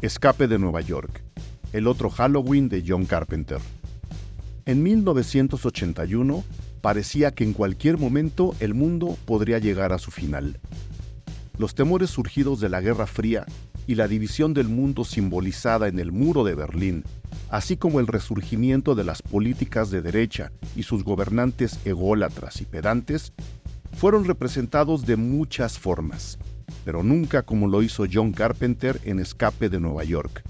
Escape de Nueva York, el otro Halloween de John Carpenter. En 1981 parecía que en cualquier momento el mundo podría llegar a su final. Los temores surgidos de la Guerra Fría y la división del mundo simbolizada en el muro de Berlín, así como el resurgimiento de las políticas de derecha y sus gobernantes ególatras y pedantes, fueron representados de muchas formas pero nunca como lo hizo John Carpenter en Escape de Nueva York.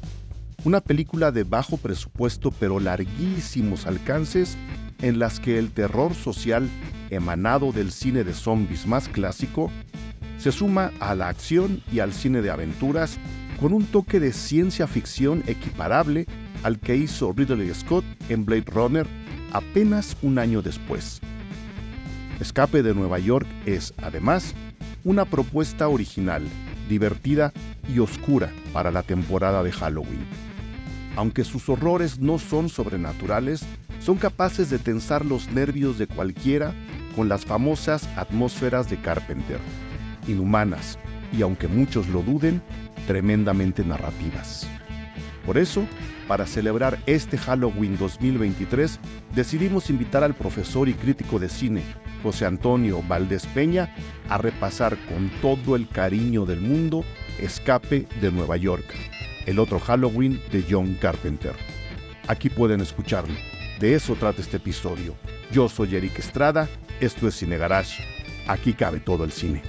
Una película de bajo presupuesto pero larguísimos alcances en las que el terror social emanado del cine de zombies más clásico se suma a la acción y al cine de aventuras con un toque de ciencia ficción equiparable al que hizo Ridley Scott en Blade Runner apenas un año después. Escape de Nueva York es, además, una propuesta original, divertida y oscura para la temporada de Halloween. Aunque sus horrores no son sobrenaturales, son capaces de tensar los nervios de cualquiera con las famosas atmósferas de Carpenter, inhumanas y, aunque muchos lo duden, tremendamente narrativas. Por eso, para celebrar este Halloween 2023, decidimos invitar al profesor y crítico de cine, José Antonio Valdés Peña a repasar con todo el cariño del mundo Escape de Nueva York, el otro Halloween de John Carpenter. Aquí pueden escucharlo. De eso trata este episodio. Yo soy Eric Estrada, esto es Cine Garage. Aquí cabe todo el cine.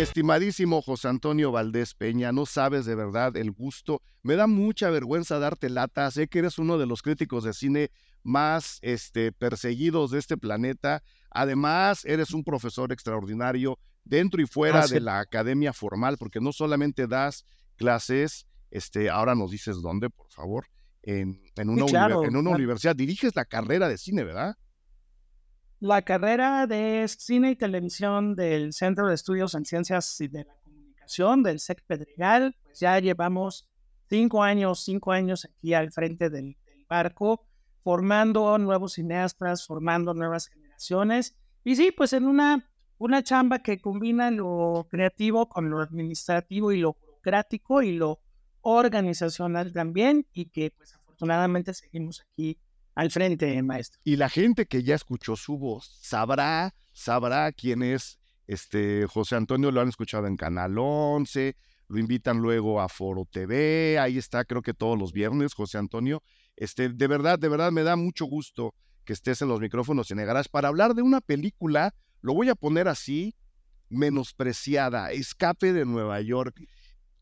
Estimadísimo José Antonio Valdés Peña, no sabes de verdad el gusto. Me da mucha vergüenza darte lata. Sé que eres uno de los críticos de cine más este, perseguidos de este planeta. Además, eres un profesor extraordinario dentro y fuera de la academia formal, porque no solamente das clases, este, ahora nos dices dónde, por favor, en, una, en una universidad. Diriges la carrera de cine, ¿verdad? La carrera de cine y televisión del Centro de Estudios en Ciencias de la Comunicación del SEC Pedregal, pues ya llevamos cinco años, cinco años aquí al frente del, barco, formando nuevos cineastas, formando nuevas generaciones. Y sí, pues en una, una chamba que combina lo creativo con lo administrativo y lo burocrático y lo organizacional también, y que pues afortunadamente seguimos aquí al frente, maestro. Y la gente que ya escuchó su voz sabrá, sabrá quién es este José Antonio, lo han escuchado en Canal 11, lo invitan luego a Foro TV, ahí está, creo que todos los viernes, José Antonio. Este, de verdad, de verdad me da mucho gusto que estés en los micrófonos en Egarage para hablar de una película, lo voy a poner así, menospreciada, Escape de Nueva York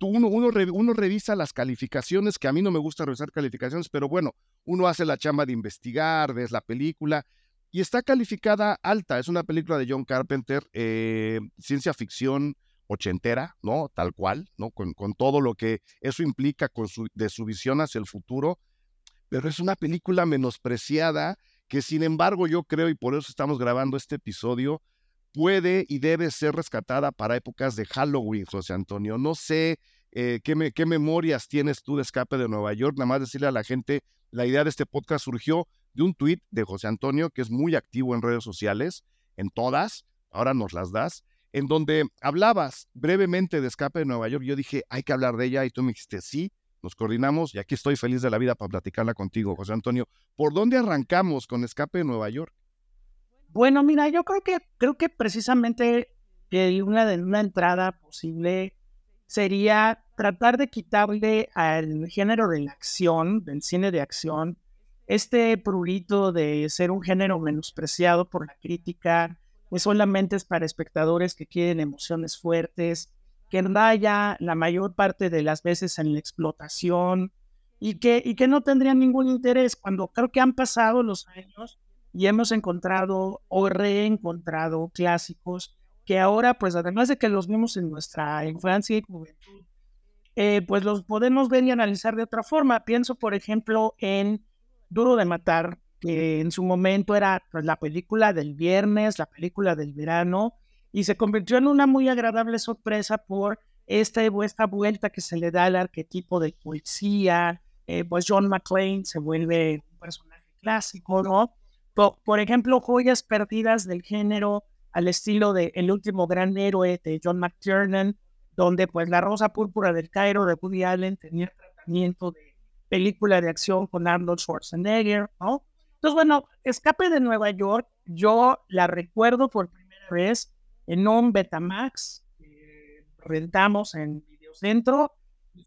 uno, uno, revisa las calificaciones, que a mí no me gusta revisar calificaciones, pero bueno, uno hace la chamba de investigar, ves la película y está calificada alta. Es una película de John Carpenter, eh, ciencia ficción ochentera, ¿no? Tal cual, ¿no? Con, todo lo que eso implica con su, de su visión hacia el futuro, pero es una película menospreciada que sin embargo yo creo, y por eso estamos grabando este episodio, puede y debe ser rescatada para épocas de Halloween, José Antonio. No sé eh, qué, qué memorias tienes tú de Escape de Nueva York. Nada más decirle a la gente, la idea de este podcast surgió de un tuit de José Antonio, que es muy activo en redes sociales, en todas, ahora nos las das, en donde hablabas brevemente de Escape de Nueva York. Yo dije, hay que hablar de ella y tú me dijiste, sí, nos coordinamos y aquí estoy feliz de la vida para platicarla contigo, José Antonio. ¿Por dónde arrancamos con Escape de Nueva York? Bueno, mira, yo creo que creo que precisamente una de una entrada posible sería tratar de quitarle al género de la acción, del cine de acción, este prurito de ser un género menospreciado por la crítica, que solamente es para espectadores que quieren emociones fuertes, que raya la mayor parte de las veces en la explotación y que, y que no tendrían ningún interés cuando creo que han pasado los años y hemos encontrado o reencontrado clásicos que ahora, pues además de que los vimos en nuestra infancia y juventud, eh, pues los podemos ver y analizar de otra forma. Pienso, por ejemplo, en Duro de Matar, que en su momento era pues, la película del viernes, la película del verano, y se convirtió en una muy agradable sorpresa por esta, esta vuelta que se le da al arquetipo del policía, eh, pues John McClane se vuelve un personaje clásico, ¿no? Por, ejemplo, joyas perdidas del género al estilo de El último gran héroe de John McTiernan, donde pues La Rosa Púrpura del Cairo de Woody Allen tenía tratamiento de película de acción con Arnold Schwarzenegger, ¿no? Entonces, bueno, Escape de Nueva York, yo la recuerdo por primera vez en un Betamax que rentamos en Videocentro.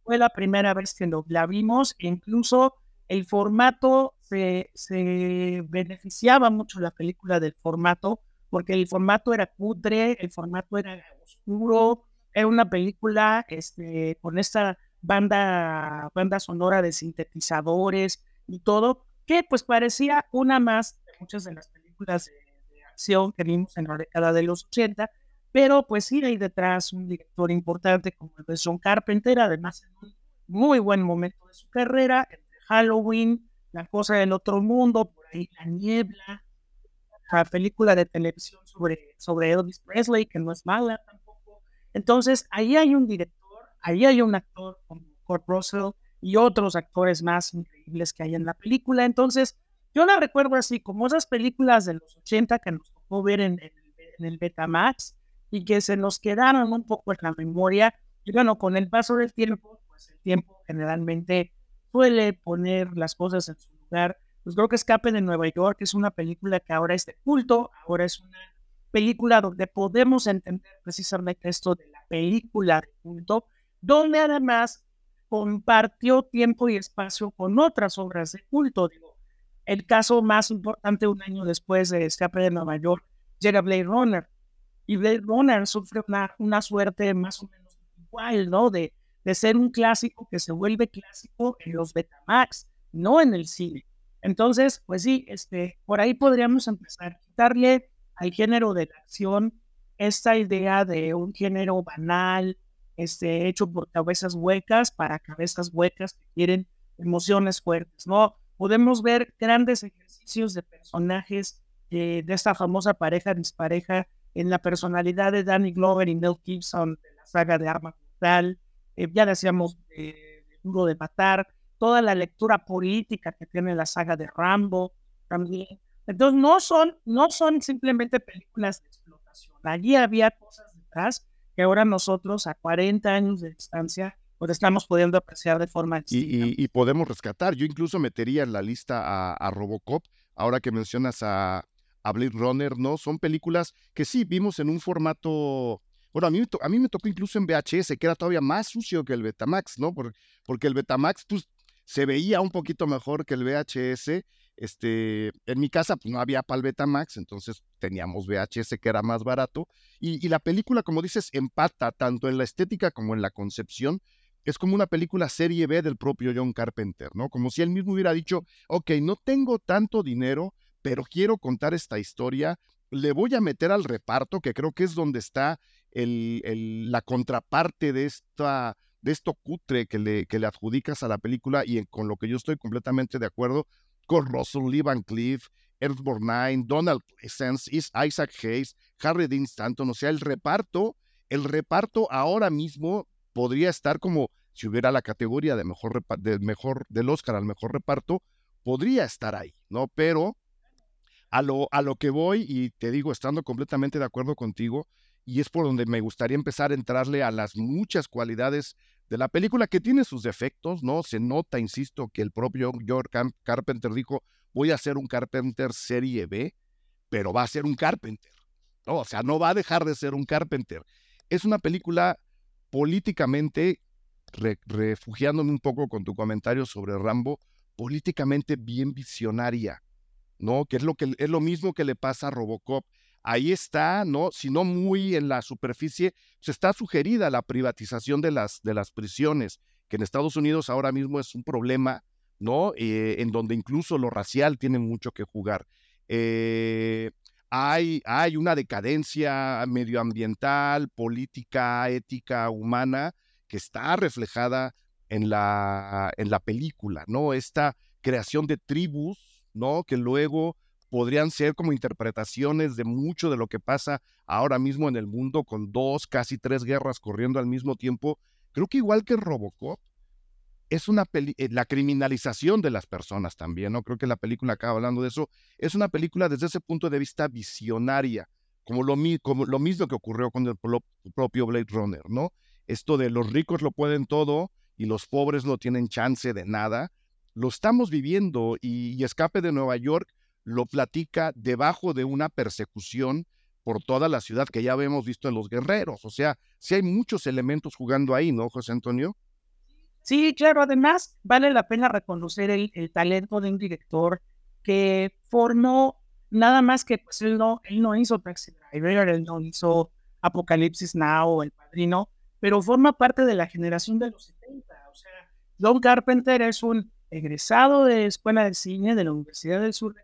Fue la primera vez que la vimos, incluso el formato se, se beneficiaba mucho la película del formato, porque el formato era cutre, el formato era oscuro, era una película este, con esta banda, banda sonora de sintetizadores y todo, que pues parecía una más de muchas de las películas de, acción que vimos en la década de los 80, pero pues sí hay detrás un director importante como el de John Carpenter, además en un muy buen momento de su carrera, Halloween, La Cosa del Otro Mundo, por ahí La Niebla, la película de televisión sobre, sobre Elvis Presley, que no es mala tampoco. Entonces, ahí hay un director, ahí hay un actor como Kurt Russell y otros actores más increíbles que hay en la película. Entonces, yo la recuerdo así, como esas películas de los 80 que nos tocó ver en, en, en el Betamax y que se nos quedaron un poco en la memoria. Y bueno, con el paso del tiempo, pues el tiempo generalmente suele poner las cosas en su lugar. Pues creo que Escape de Nueva York es una película que ahora es de culto, ahora es una película donde podemos entender precisamente esto de la película de culto, donde además compartió tiempo y espacio con otras obras de culto. Digo, el caso más importante un año después de Escape de Nueva York llega Blade Runner. Y Blade Runner sufre una, una suerte más o menos igual, ¿no? De de ser un clásico que se vuelve clásico en los Betamax, no en el cine. Entonces, pues sí, este, por ahí podríamos empezar a quitarle al género de la acción esta idea de un género banal, este, hecho por cabezas huecas para cabezas huecas que quieren emociones fuertes, ¿no? Podemos ver grandes ejercicios de personajes de esta famosa pareja dispareja en la personalidad de Danny Glover y Mel Gibson de la saga de Arma Mortal, eh, ya decíamos, eh, Duro de Matar, toda la lectura política que tiene la saga de Rambo también. Entonces, no son, no son simplemente películas de explotación. Allí había cosas detrás que ahora nosotros, a 40 años de distancia, pues estamos pudiendo apreciar de forma distinta. Y, podemos rescatar. Yo incluso metería en la lista a, Robocop, ahora que mencionas a, a Blade Runner, ¿no? Son películas que sí vimos en un formato bueno, a mí, a mí me tocó incluso en VHS, que era todavía más sucio que el Betamax, ¿no? porque el Betamax pues, se veía un poquito mejor que el VHS. Este, en mi casa pues, no había para el Betamax, entonces teníamos VHS que era más barato. Y, y la película, como dices, empata tanto en la estética como en la concepción. Es como una película serie B del propio John Carpenter, ¿no? Como si él mismo hubiera dicho, ok, no tengo tanto dinero, pero quiero contar esta historia, le voy a meter al reparto, que creo que es donde está la contraparte de, esta, de esto cutre que le, que le adjudicas a la película y con lo que yo estoy completamente de acuerdo, con Russell, Lee Van Cleef, Ernst Borgnine, Donald Pleasence, Isaac Hayes, Harry Dean Stanton, o sea, el reparto, el reparto ahora mismo podría estar como si hubiera la categoría de mejor, de mejor del Oscar al mejor reparto, podría estar ahí, ¿no? Pero a lo, a lo que voy, y te digo, estando completamente de acuerdo contigo, y es por donde me gustaría empezar a entrarle a las muchas cualidades de la película que tiene sus defectos, ¿no? Se nota, insisto, que el propio George Carpenter dijo, voy a hacer un Carpenter serie B, pero va a ser un Carpenter, ¿no? O sea, no va a dejar de ser un Carpenter. Es una película políticamente, refugiándome un poco con tu comentario sobre Rambo, políticamente bien visionaria, ¿no? Que es lo, que, es lo mismo que le pasa a Robocop ahí está, ¿no? Si no muy en la superficie, se pues, está sugerida la privatización de las, de las prisiones, que en Estados Unidos ahora mismo es un problema, ¿no? Eh, en donde incluso lo racial tiene mucho que jugar. Eh, hay, hay una decadencia medioambiental, política, ética, humana, que está reflejada en la, en la película, ¿no? Esta creación de tribus, ¿no? Que luego podrían ser como interpretaciones de mucho de lo que pasa ahora mismo en el mundo con dos, casi tres guerras corriendo al mismo tiempo. Creo que igual que Robocop, es una peli eh, la criminalización de las personas también, ¿no? Creo que la película acaba hablando de eso. Es una película desde ese punto de vista visionaria, como lo, como lo mismo que ocurrió con el propio Blade Runner, ¿no? Esto de los ricos lo pueden todo y los pobres no tienen chance de nada, lo estamos viviendo y, Escape de Nueva York lo platica debajo de una persecución por toda la ciudad que ya habíamos visto en Los Guerreros. O sea, sí hay muchos elementos jugando ahí, ¿no, José Antonio? Sí, claro, además vale la pena reconocer el, talento de un director que formó nada más que pues él no, él no hizo Taxi Driver, él no hizo Apocalipsis Now El Padrino, pero forma parte de la generación de los 70. O sea, John Carpenter es un egresado de Escuela de Cine de la Universidad del Sur de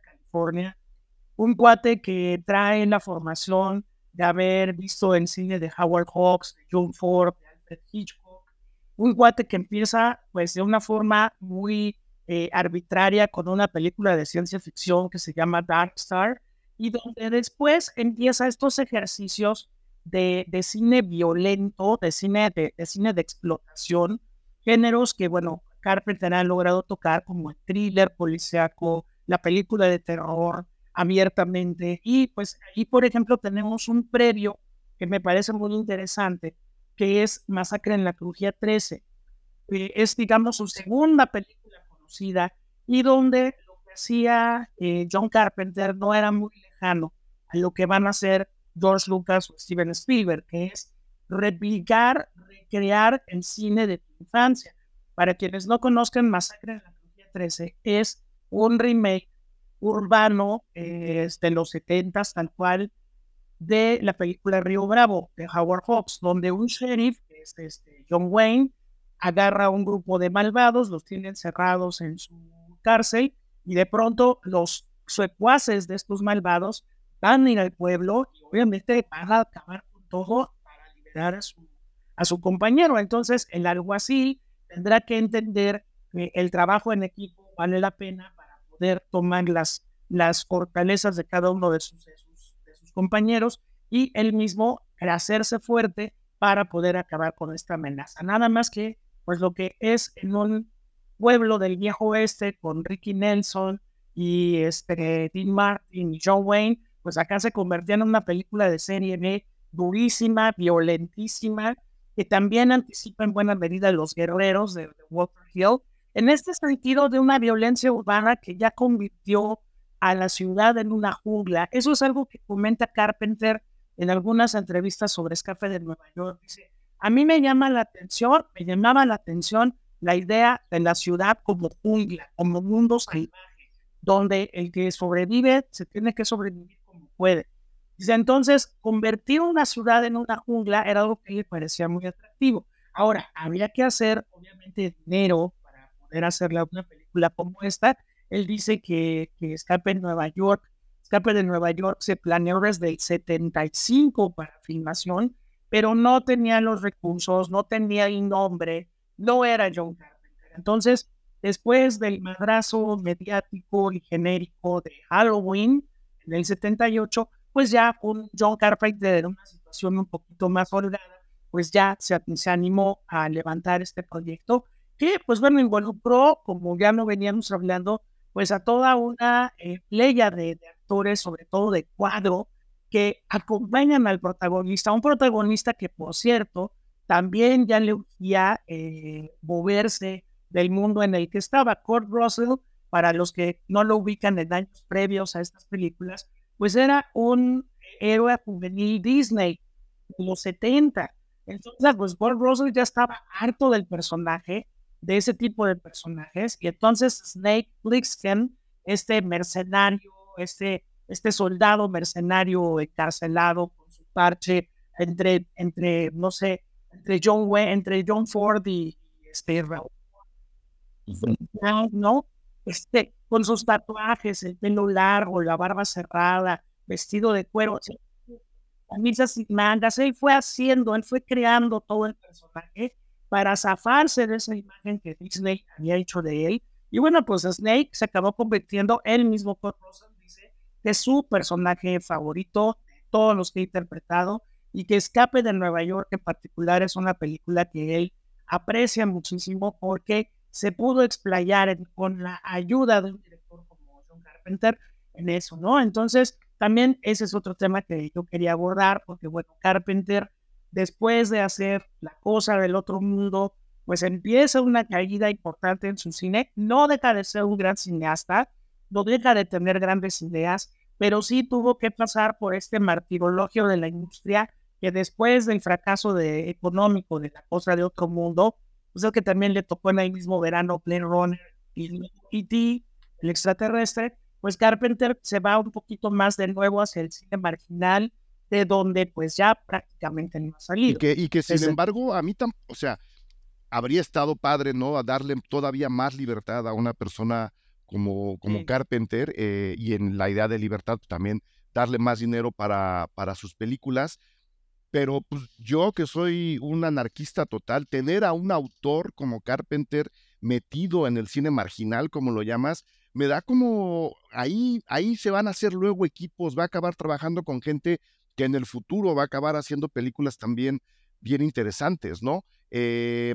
Un cuate que trae la formación de haber visto el cine de Howard Hawks, de John Ford, de Alfred Hitchcock, un cuate que empieza pues de una forma muy eh, arbitraria con una película de ciencia ficción que se llama Dark Star y donde después empieza estos ejercicios de, de cine violento, de cine de, de, cine de explotación, géneros que, bueno, Carpenter ha logrado tocar como el thriller policíaco, la película de terror abiertamente. Y pues ahí, por ejemplo, tenemos un previo que me parece muy interesante, que es Masacre en la Crujía 13. es, digamos, su segunda película conocida y donde lo que hacía eh, John Carpenter no era muy lejano a lo que van a hacer George Lucas o Steven Spielberg, que es replicar, recrear el cine de tu infancia. Para quienes no conozcan Masacre en la Crujía 13, es un remake urbano eh, de los 70 tal cual de la película Río Bravo de Howard Hawks, donde un sheriff, es este, John Wayne, agarra a un grupo de malvados, los tiene encerrados en su cárcel y de pronto los secuaces de estos malvados van a ir al pueblo y obviamente van a acabar con todo para liberar a su, a su compañero. Entonces el alguacil tendrá que entender que el trabajo en equipo vale la pena poder tomar las, las fortalezas de cada uno de sus, de sus, compañeros y él mismo hacerse fuerte para poder acabar con esta amenaza. Nada más que, pues lo que es en un pueblo del viejo oeste con Ricky Nelson y este Dean Martin y John Wayne, pues acá se convertía en una película de serie B durísima, violentísima, que también anticipa en buena medida los guerreros de, Walter Hill, en este sentido de una violencia urbana que ya convirtió a la ciudad en una jungla. Eso es algo que comenta Carpenter en algunas entrevistas sobre Escape de Nueva York. Dice, a mí me llama la atención, me llamaba la atención la idea de la ciudad como jungla, como mundo salvaje, donde el que sobrevive se tiene que sobrevivir como puede. Dice, entonces, convertir una ciudad en una jungla era algo que le parecía muy atractivo. Ahora, había que hacer, obviamente, dinero poder hacer una película como esta. Él dice que, que Escape en Nueva York, Escape de Nueva York se planeó desde el 75 para filmación, pero no tenía los recursos, no tenía el nombre, no era John Carpenter. Entonces, después del madrazo mediático y genérico de Halloween en el 78, pues ya un John Carpenter en una situación un poquito más holgada, pues ya se, se animó a levantar este proyecto que, pues bueno, involucró, como ya no veníamos hablando, pues a toda una eh, playa de, actores, sobre todo de cuadro, que acompañan al protagonista, un protagonista que, por cierto, también ya le urgía eh, moverse del mundo en el que estaba. Kurt Russell, para los que no lo ubican en años previos a estas películas, pues era un héroe juvenil Disney de los 70. Entonces, pues Bob Russell ya estaba harto del personaje, de ese tipo de personajes, y entonces Snake Plissken, este mercenario, este, este soldado mercenario encarcelado con su parche entre, entre, no sé, entre John Wayne, entre John Ford y, este ¿no? Este, con sus tatuajes, el pelo largo, la barba cerrada, vestido de cuero, camisas sin mangas, él fue haciendo, él fue creando todo el personaje para zafarse de esa imagen que Disney había hecho de él. Y bueno, pues Snake se acabó convirtiendo, él mismo por dice, que es su personaje favorito de todos los que he interpretado y que Escape de Nueva York en particular es una película que él aprecia muchísimo porque se pudo explayar con la ayuda de un director como John Carpenter en eso, ¿no? Entonces, también ese es otro tema que yo quería abordar, porque bueno, Carpenter, después de hacer La Cosa del Otro Mundo, pues empieza una caída importante en su cine, no deja de ser un gran cineasta, no deja de tener grandes ideas, pero sí tuvo que pasar por este martirologio de la industria que después del fracaso de, económico de la cosa de otro mundo, pues es que también le tocó en el mismo verano Blade Runner y E.T., el extraterrestre, pues Carpenter se va un poquito más de nuevo hacia el cine marginal, de donde pues ya prácticamente no ha salido. Y que, y que sin embargo, a mí tampoco, o sea, habría estado padre, ¿no? A darle todavía más libertad a una persona como, como Carpenter eh, y en la idea de libertad también darle más dinero para, para sus películas. Pero pues, yo que soy un anarquista total, tener a un autor como Carpenter metido en el cine marginal, como lo llamas, me da como ahí, ahí se van a hacer luego equipos, va a acabar trabajando con gente que en el futuro va a acabar haciendo películas también bien interesantes, ¿no? Eh,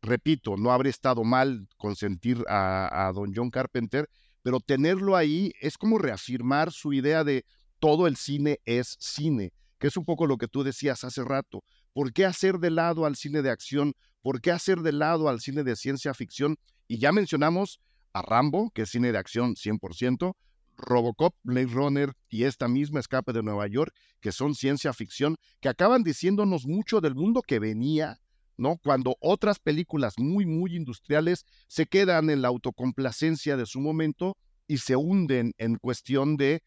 repito, no habría estado mal consentir a, a don John Carpenter, pero tenerlo ahí es como reafirmar su idea de todo el cine es cine, que es un poco lo que tú decías hace rato. ¿Por qué hacer de lado al cine de acción? ¿Por qué hacer de lado al cine de ciencia ficción? Y ya mencionamos a Rambo, que es cine de acción 100%, Robocop, Blade Runner y esta misma Escape de Nueva York, que son ciencia ficción, que acaban diciéndonos mucho del mundo que venía, ¿no? Cuando otras películas muy, muy industriales se quedan en la autocomplacencia de su momento y se hunden en cuestión de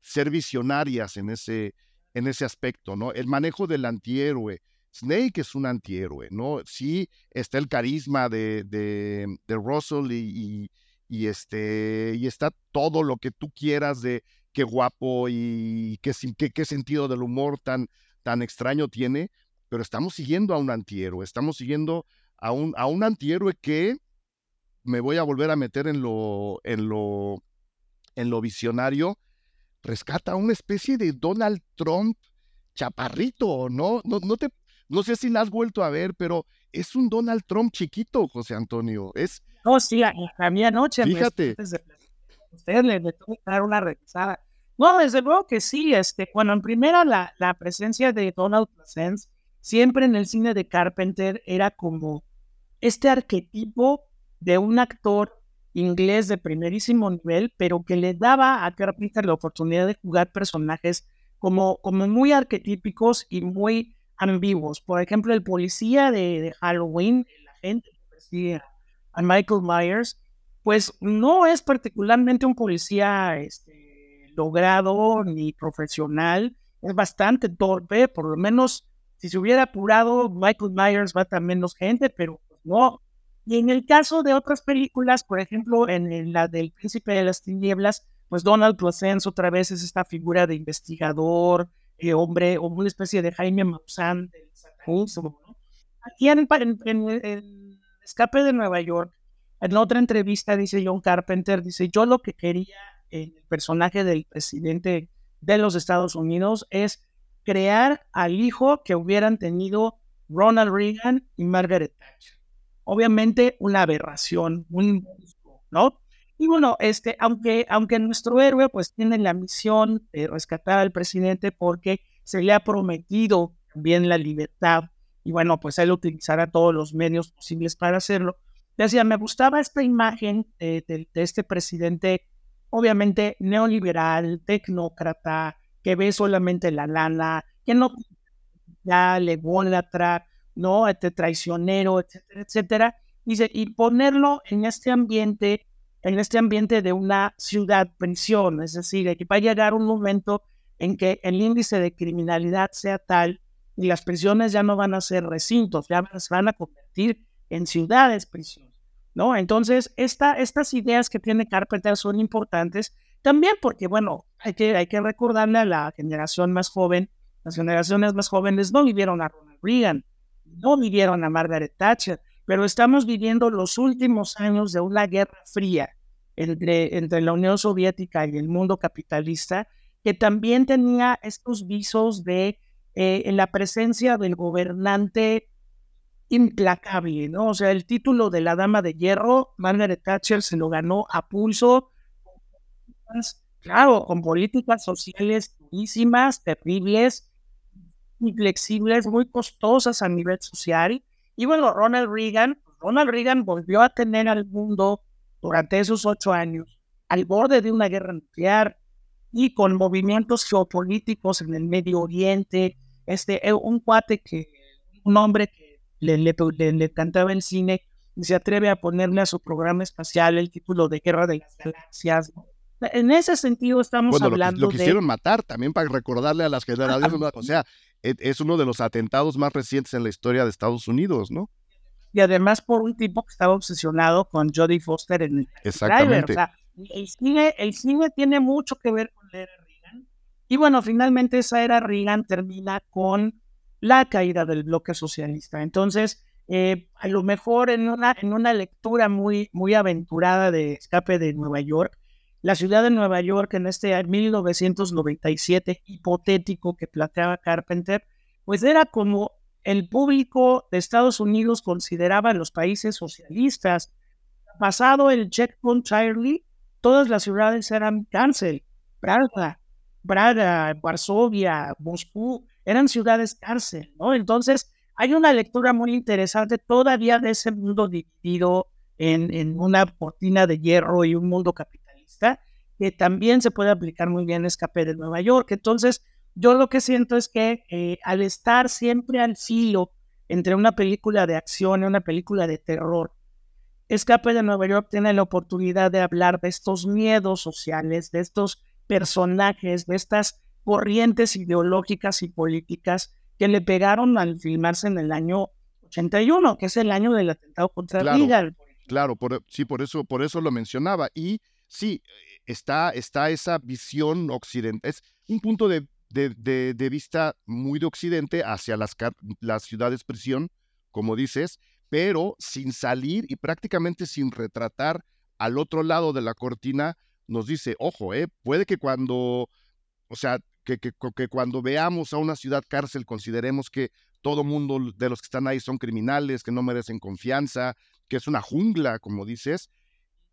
ser visionarias en ese, en ese aspecto, ¿no? El manejo del antihéroe, Snake es un antihéroe, ¿no? Sí está el carisma de, de, Russell y, y, este, y está todo lo que tú quieras de qué guapo y qué, qué, qué sentido del humor tan, tan extraño tiene, pero estamos siguiendo a un antihéroe, estamos siguiendo a un, a un antihéroe que me voy a volver a meter en lo, en lo, en lo visionario, rescata a una especie de Donald Trump chaparrito, ¿no? No, no te no sé si la has vuelto a ver, pero es un Donald Trump chiquito, José Antonio. Es. No, sí, a, mí anoche. Fíjate. usted le, le tuvo que dar una revisada. No, desde luego que sí. Este, bueno, en primera, la, la presencia de Donald Pleasence siempre en el cine de Carpenter era como este arquetipo de un actor inglés de primerísimo nivel, pero que le daba a Carpenter la oportunidad de jugar personajes como, como muy arquetípicos y muy ambiguos. Por ejemplo, el policía de, Halloween, el agente que persigue a Michael Myers, pues no es particularmente un policía este, logrado ni profesional, es bastante torpe, por lo menos si se hubiera apurado, Michael Myers va a menos gente, pero no. Y en el caso de otras películas, por ejemplo, en la del Príncipe de las Tinieblas, pues Donald Pleasence otra vez es esta figura de investigador, hombre, o una especie de Jaime Maussan del satanismo. Aquí en, el Escape de Nueva York, en otra entrevista dice John Carpenter, dice, yo lo que quería en el personaje del presidente de los Estados Unidos es crear al hijo que hubieran tenido Ronald Reagan y Margaret Thatcher. Obviamente una aberración, un ¿no? Y bueno, este, aunque, aunque nuestro héroe pues tiene la misión de rescatar al presidente porque se le ha prometido también la libertad y bueno, pues él utilizará todos los medios posibles para hacerlo. Decía, me gustaba esta imagen de, este presidente, obviamente neoliberal, tecnócrata, que ve solamente la lana, que no ya le ególatra, ¿no? Este traicionero, etcétera, etcétera. Dice, y ponerlo en este ambiente en este ambiente de una ciudad prisión, es decir, que va a llegar un momento en que el índice de criminalidad sea tal y las prisiones ya no van a ser recintos, ya se van a convertir en ciudades prisión, ¿no? Entonces, esta, estas ideas que tiene Carpenter son importantes también porque, bueno, hay que, hay que recordarle a la generación más joven, las generaciones más jóvenes no vivieron a Ronald Reagan, no vivieron a Margaret Thatcher, pero estamos viviendo los últimos años de una guerra fría entre, entre la Unión Soviética y el mundo capitalista, que también tenía estos visos de eh, en la presencia del gobernante implacable, ¿no? O sea, el título de la Dama de Hierro, Margaret Thatcher se lo ganó a pulso, claro, con políticas sociales durísimas, terribles, inflexibles, muy costosas a nivel social. Y bueno, Ronald Reagan, Ronald Reagan volvió a tener al mundo durante esos ocho años al borde de una guerra nuclear y con movimientos geopolíticos en el Medio Oriente. Este, eh, un cuate que, un hombre que le, le, cantaba el cine y se atreve a ponerle a su programa espacial el título de Guerra de las Galaxias. En ese sentido estamos hablando lo, lo quisieron matar también para recordarle a las generaciones, o sea, e, es uno de los atentados más recientes en la historia de Estados Unidos, ¿no? Y además por un tipo que estaba obsesionado con Jodie Foster en el Exactamente. O sea, el cine, el cine tiene mucho que ver con Reagan. Y bueno, finalmente esa era Reagan termina con la caída del bloque socialista. Entonces, eh, a lo mejor en una, en una lectura muy, muy aventurada de Escape de Nueva York, la ciudad de Nueva York en este 1997 hipotético que planteaba Carpenter, pues era como el público de Estados Unidos consideraba los países socialistas. Pasado el checkpoint Charlie, todas las ciudades eran cárcel. Praga, Praga, Varsovia, Moscú, eran ciudades cárcel, ¿no? Entonces, hay una lectura muy interesante todavía de ese mundo dividido en, en una cortina de hierro y un mundo capitalista, que también se puede aplicar muy bien en Escape de Nueva York. Entonces, yo lo que siento es que eh, al estar siempre al filo entre una película de acción y una película de terror, Escape de Nueva York tiene la oportunidad de hablar de estos miedos sociales, de estos personajes, de estas corrientes ideológicas y políticas que le pegaron al filmarse en el año 81, que es el año del atentado contra claro, Claro, por, sí, por eso, por eso lo mencionaba. Y sí, está, está esa visión occidental, es un punto de, de, de, vista muy de occidente hacia las, las ciudades prisión, como dices, pero sin salir y prácticamente sin retratar al otro lado de la cortina, nos dice, ojo, eh, puede que cuando, o sea, que, que, cuando veamos a una ciudad cárcel consideremos que todo mundo de los que están ahí son criminales, que no merecen confianza, que es una jungla, como dices,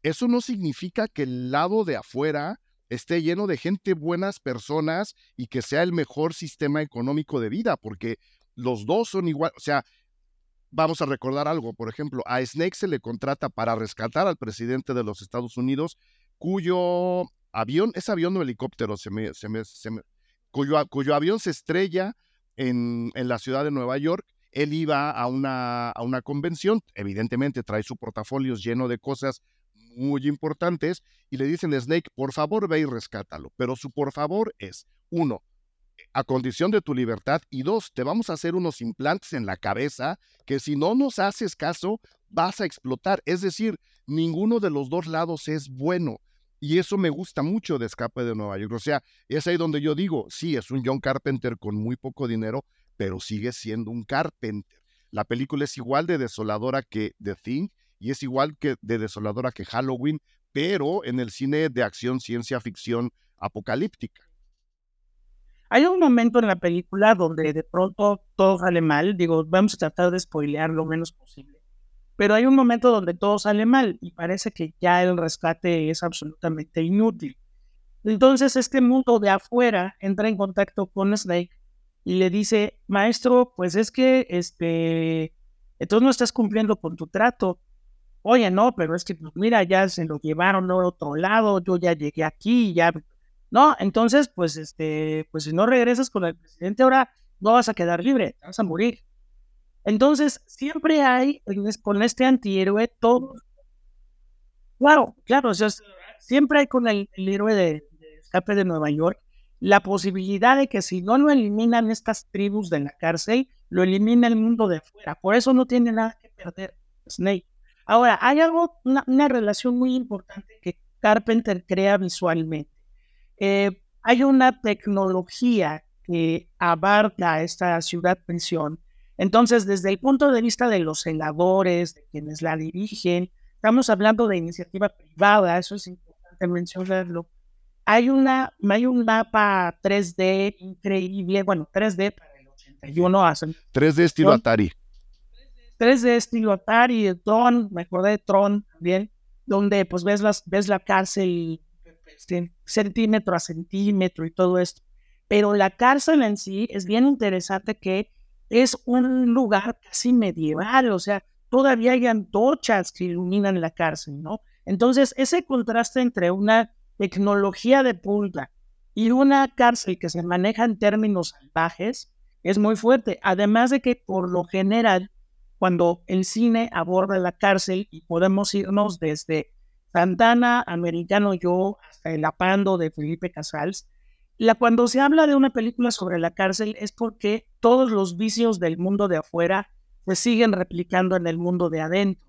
eso no significa que el lado de afuera esté lleno de gente, buenas personas y que sea el mejor sistema económico de vida, porque los dos son igual, o sea, vamos a recordar algo, por ejemplo, a Snake se le contrata para rescatar al presidente de los Estados Unidos, cuyo avión, es avión o helicóptero, se me, se me, cuyo, avión se estrella en, en, la ciudad de Nueva York. Él iba a una, a una convención, evidentemente trae su portafolio lleno de cosas muy importantes y le dicen a Snake, por favor ve y rescátalo. Pero su por favor es, uno, a condición de tu libertad y dos, te vamos a hacer unos implantes en la cabeza que si no nos haces caso vas a explotar. Es decir, ninguno de los dos lados es bueno. Y eso me gusta mucho de Escape de Nueva York. O sea, es ahí donde yo digo, sí, es un John Carpenter con muy poco dinero, pero sigue siendo un Carpenter. La película es igual de desoladora que The Thing y es igual que de desoladora que Halloween, pero en el cine de acción, ciencia ficción apocalíptica. Hay un momento en la película donde de pronto todo sale mal. Digo, vamos a tratar de spoilear lo menos posible pero hay un momento donde todo sale mal y parece que ya el rescate es absolutamente inútil. Entonces este mundo de afuera entra en contacto con Snake y le dice, maestro, pues es que este, entonces no estás cumpliendo con tu trato. Oye, no, pero es que pues, mira, ya se lo llevaron a otro lado, yo ya llegué aquí, ya. No, entonces, pues este, pues si no regresas con el presidente ahora, no vas a quedar libre, vas a morir. Entonces, siempre hay con este antihéroe todo. Claro, claro, siempre hay con el, héroe de, escape de Nueva York la posibilidad de que si no lo eliminan estas tribus de la cárcel, lo elimina el mundo de afuera. Por eso no tiene nada que perder Snake. Ahora, hay algo, una, relación muy importante que Carpenter crea visualmente. Eh, hay una tecnología que abarca esta ciudad prisión entonces, desde el punto de vista de los celadores, de quienes la dirigen, estamos hablando de iniciativa privada, eso es importante mencionarlo. Hay, una, hay un mapa 3D increíble, bueno, 3D para el 81 hacen. 3D estilo Atari. 3D estilo Atari, Tron, me acordé de Tron también, donde pues ves, las, ves la cárcel este, centímetro a centímetro y todo esto. Pero la cárcel en sí es bien interesante que es un lugar casi medieval, o sea, todavía hay antorchas que iluminan la cárcel, ¿no? Entonces, ese contraste entre una tecnología de punta y una cárcel que se maneja en términos salvajes es muy fuerte. Además de que, por lo general, cuando el cine aborda la cárcel y podemos irnos desde Santana, Americano Yo, hasta El Apando de Felipe Casals, la, cuando se habla de una película sobre la cárcel es porque todos los vicios del mundo de afuera se siguen replicando en el mundo de adentro,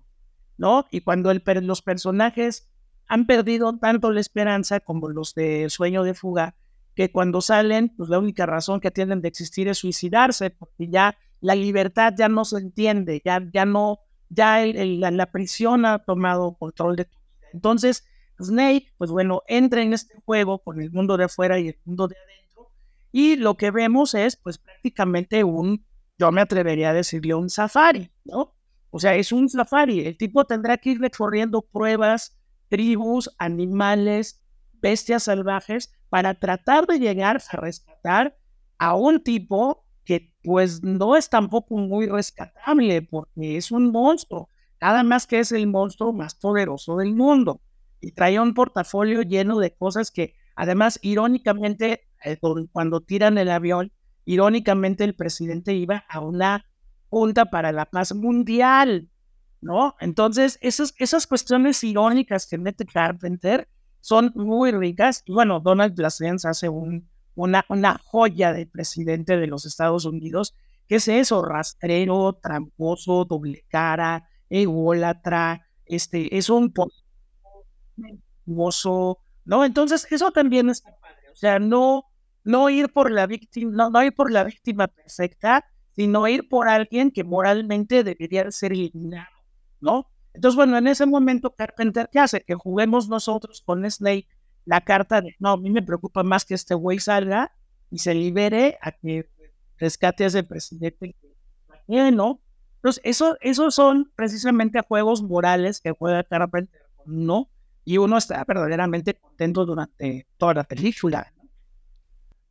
¿no? Y cuando los personajes han perdido tanto la esperanza como los de Sueño de Fuga, que cuando salen, pues la única razón que tienen de existir es suicidarse, porque ya la libertad ya no se entiende, ya, ya no, ya la, la, prisión ha tomado control de tu vida. Entonces, Snake, pues bueno, entra en este juego con el mundo de afuera y el mundo de adentro, y lo que vemos es, pues prácticamente un, yo me atrevería a decirle un safari, ¿no? O sea, es un safari. El tipo tendrá que ir recorriendo pruebas, tribus, animales, bestias salvajes, para tratar de llegar a rescatar a un tipo que pues no es tampoco muy rescatable porque es un monstruo, nada más que es el monstruo más poderoso del mundo y traía un portafolio lleno de cosas que además irónicamente eh, cuando tiran el avión, irónicamente el presidente iba a una junta para la paz mundial, ¿no? Entonces, esas, esas cuestiones irónicas que mete Carpenter son muy ricas. Y bueno, Donald Blasens hace un, una, una joya de presidente de los Estados Unidos, que es eso, rastrero, tramposo, doble cara, ególatra, este, es un ¿no? Entonces, eso también está padre. O sea, no, no ir por la víctima, no, ir por la víctima perfecta, sino ir por alguien que moralmente debería ser eliminado, ¿no? Entonces, bueno, en ese momento Carpenter, ¿qué hace? Que juguemos nosotros con Snake la carta de, no, a mí me preocupa más que este güey salga y se libere a que rescate a ese presidente ¿no? Entonces, eso, esos son precisamente juegos morales que juega Carpenter, ¿no? Y uno está verdaderamente contento durante toda la película.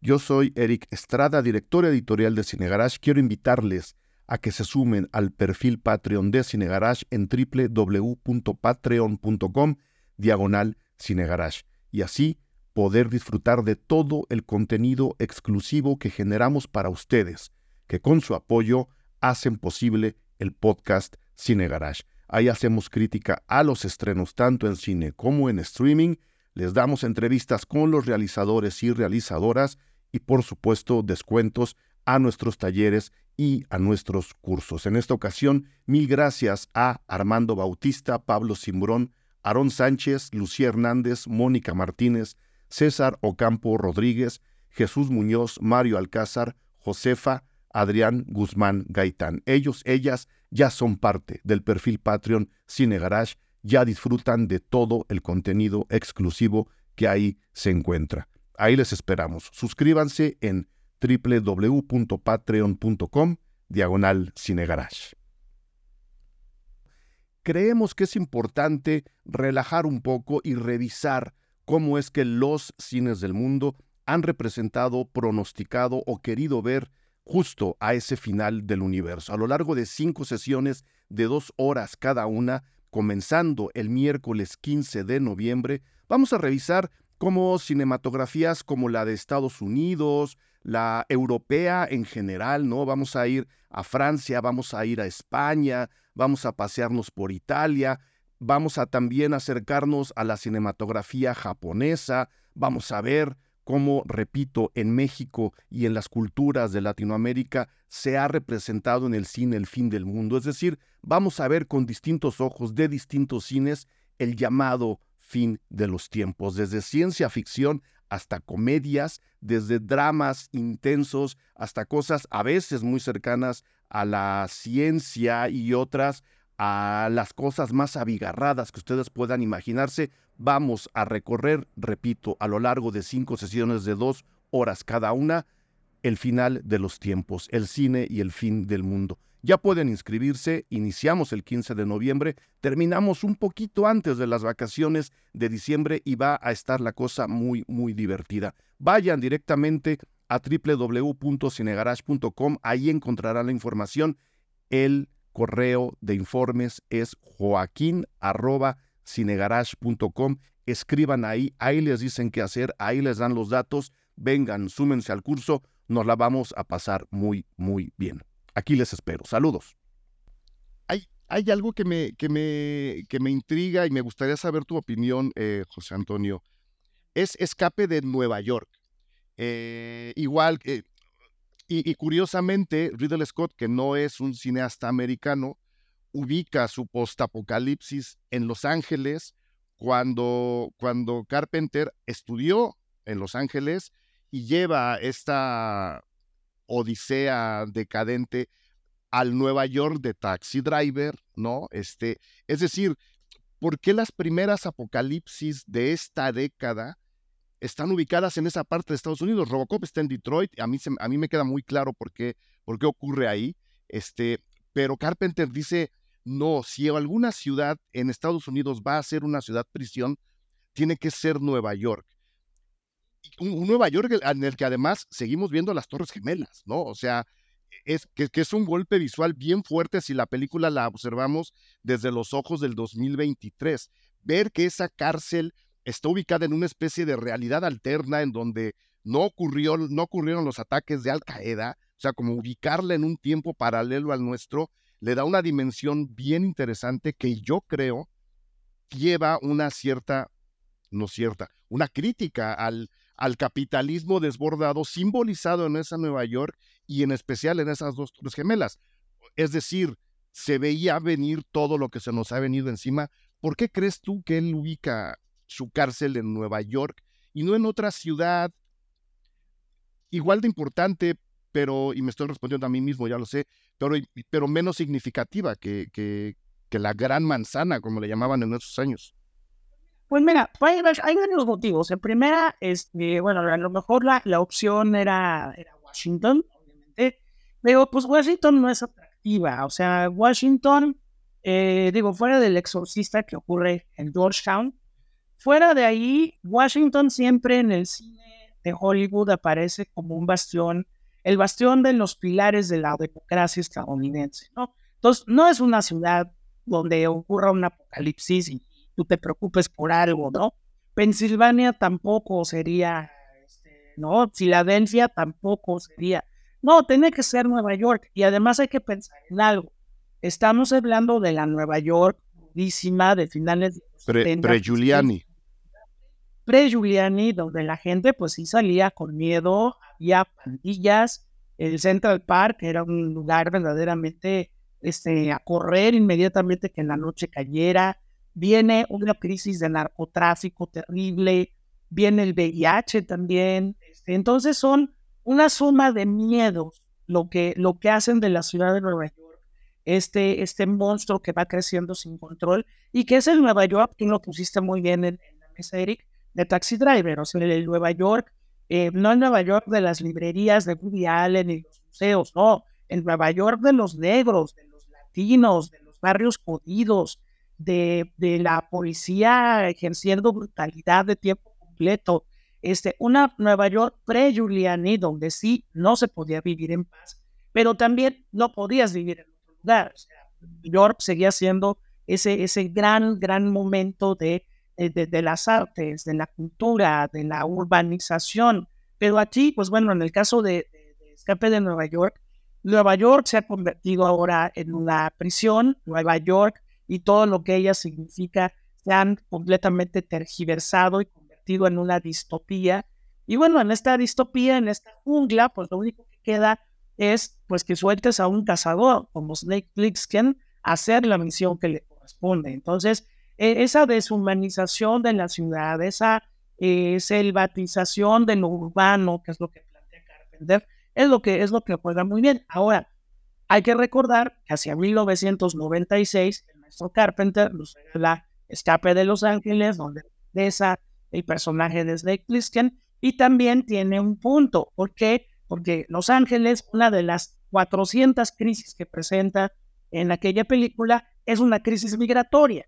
Yo soy Eric Estrada, director editorial de Cinegarage. Quiero invitarles a que se sumen al perfil Patreon de Cinegarage en www.patreon.com diagonal Cinegarage y así poder disfrutar de todo el contenido exclusivo que generamos para ustedes, que con su apoyo hacen posible el podcast Cinegarage. Ahí hacemos crítica a los estrenos tanto en cine como en streaming, les damos entrevistas con los realizadores y realizadoras y por supuesto descuentos a nuestros talleres y a nuestros cursos. En esta ocasión, mil gracias a Armando Bautista, Pablo Simbrón, Aarón Sánchez, Lucía Hernández, Mónica Martínez, César Ocampo Rodríguez, Jesús Muñoz, Mario Alcázar, Josefa, Adrián Guzmán Gaitán. Ellos, ellas ya son parte del perfil Patreon Cine Garage, ya disfrutan de todo el contenido exclusivo que ahí se encuentra. Ahí les esperamos. Suscríbanse en www.patreon.com diagonal Cinegarage. Creemos que es importante relajar un poco y revisar cómo es que los cines del mundo han representado, pronosticado o querido ver justo a ese final del universo. A lo largo de cinco sesiones de dos horas cada una, comenzando el miércoles 15 de noviembre, vamos a revisar cómo cinematografías como la de Estados Unidos, la europea en general, ¿no? Vamos a ir a Francia, vamos a ir a España, vamos a pasearnos por Italia, vamos a también acercarnos a la cinematografía japonesa, vamos a ver cómo, repito, en México y en las culturas de Latinoamérica se ha representado en el cine el fin del mundo. Es decir, vamos a ver con distintos ojos de distintos cines el llamado fin de los tiempos, desde ciencia ficción hasta comedias, desde dramas intensos hasta cosas a veces muy cercanas a la ciencia y otras a las cosas más abigarradas que ustedes puedan imaginarse. Vamos a recorrer, repito, a lo largo de cinco sesiones de dos horas cada una, el final de los tiempos, el cine y el fin del mundo. Ya pueden inscribirse, iniciamos el 15 de noviembre, terminamos un poquito antes de las vacaciones de diciembre y va a estar la cosa muy, muy divertida. Vayan directamente a www.cinegarage.com, ahí encontrarán la información. El correo de informes es joaquín.cinegarage.com. Escriban ahí, ahí les dicen qué hacer, ahí les dan los datos. Vengan, súmense al curso, nos la vamos a pasar muy, muy bien. Aquí les espero. Saludos. Hay, hay algo que me, que, me, que me intriga y me gustaría saber tu opinión, eh, José Antonio. Es Escape de Nueva York. Eh, igual, eh, y, curiosamente, Ridley Scott, que no es un cineasta americano, ubica su postapocalipsis en Los Ángeles cuando, cuando Carpenter estudió en Los Ángeles y lleva esta odisea decadente al Nueva York de Taxi Driver, ¿no? Este, es decir, ¿por qué las primeras apocalipsis de esta década están ubicadas en esa parte de Estados Unidos? Robocop está en Detroit, a mí, a mí me queda muy claro por qué, por qué ocurre ahí, este, pero Carpenter dice, no, si alguna ciudad en Estados Unidos va a ser una ciudad prisión, tiene que ser Nueva York un, Nueva York en el que además seguimos viendo las Torres Gemelas, ¿no? O sea, es que, que, es un golpe visual bien fuerte si la película la observamos desde los ojos del 2023. Ver que esa cárcel está ubicada en una especie de realidad alterna en donde no, ocurrió, no ocurrieron los ataques de Al Qaeda, o sea, como ubicarla en un tiempo paralelo al nuestro, le da una dimensión bien interesante que yo creo lleva una cierta, no cierta, una crítica al, al capitalismo desbordado simbolizado en esa Nueva York y en especial en esas dos torres gemelas. Es decir, se veía venir todo lo que se nos ha venido encima. ¿Por qué crees tú que él ubica su cárcel en Nueva York y no en otra ciudad igual de importante, pero, y me estoy respondiendo a mí mismo, ya lo sé, pero, pero menos significativa que, que, la gran manzana, como le llamaban en esos años? Pues mira, hay, varios motivos. En primera, este, bueno, a lo mejor la, la opción era, Washington, obviamente, pero pues Washington no es atractiva. O sea, Washington, eh, digo, fuera del exorcista que ocurre en Georgetown, fuera de ahí, Washington siempre en el cine de Hollywood aparece como un bastión, el bastión de los pilares de la democracia estadounidense, ¿no? Entonces, no es una ciudad donde ocurra un apocalipsis y tú te preocupes por algo, ¿no? Pensilvania tampoco sería, este, ¿no? Filadelfia tampoco sería. No, tiene que ser Nueva York. Y además hay que pensar en algo. Estamos hablando de la Nueva York de finales de los Pre-Giuliani. Pre-Giuliani, donde la gente pues sí salía con miedo, había pandillas, el Central Park era un lugar verdaderamente este, a correr inmediatamente que en la noche cayera, viene una crisis de narcotráfico terrible, viene el VIH también. Este, entonces son una suma de miedos lo que, lo que hacen de la ciudad de Nueva York este, este monstruo que va creciendo sin control y que es el Nueva York, que lo pusiste muy bien en, la mesa, Eric, de Taxi Driver, o sea, el Nueva York, eh, no el Nueva York de las librerías de Woody Allen y los museos, no, el Nueva York de los negros, de los latinos, de los barrios jodidos, de, la policía ejerciendo brutalidad de tiempo completo. Este, una Nueva York pre-Giuliani, donde sí no se podía vivir en paz, pero también no podías vivir en otro lugar. O York seguía siendo ese, ese gran, gran momento de, de, las artes, de la cultura, de la urbanización. Pero aquí, pues bueno, en el caso de, Escape de Nueva York, Nueva York se ha convertido ahora en una prisión. Nueva York y todo lo que ella significa se han completamente tergiversado y convertido en una distopía. Y bueno, en esta distopía, en esta jungla, pues lo único que queda es pues que sueltes a un cazador como Snake Plissken a hacer la misión que le corresponde. Entonces, esa deshumanización de la ciudad, esa eh, selvatización de lo urbano, que es lo que plantea Carpenter, es lo que es lo que juega muy bien. Ahora, Hay que recordar que hacia 1996 el maestro Carpenter nos regala Escape de Los Ángeles, donde esa el personaje de Snake y también tiene un punto. ¿Por qué? Porque Los Ángeles, una de las 400 crisis que presenta en aquella película, es una crisis migratoria.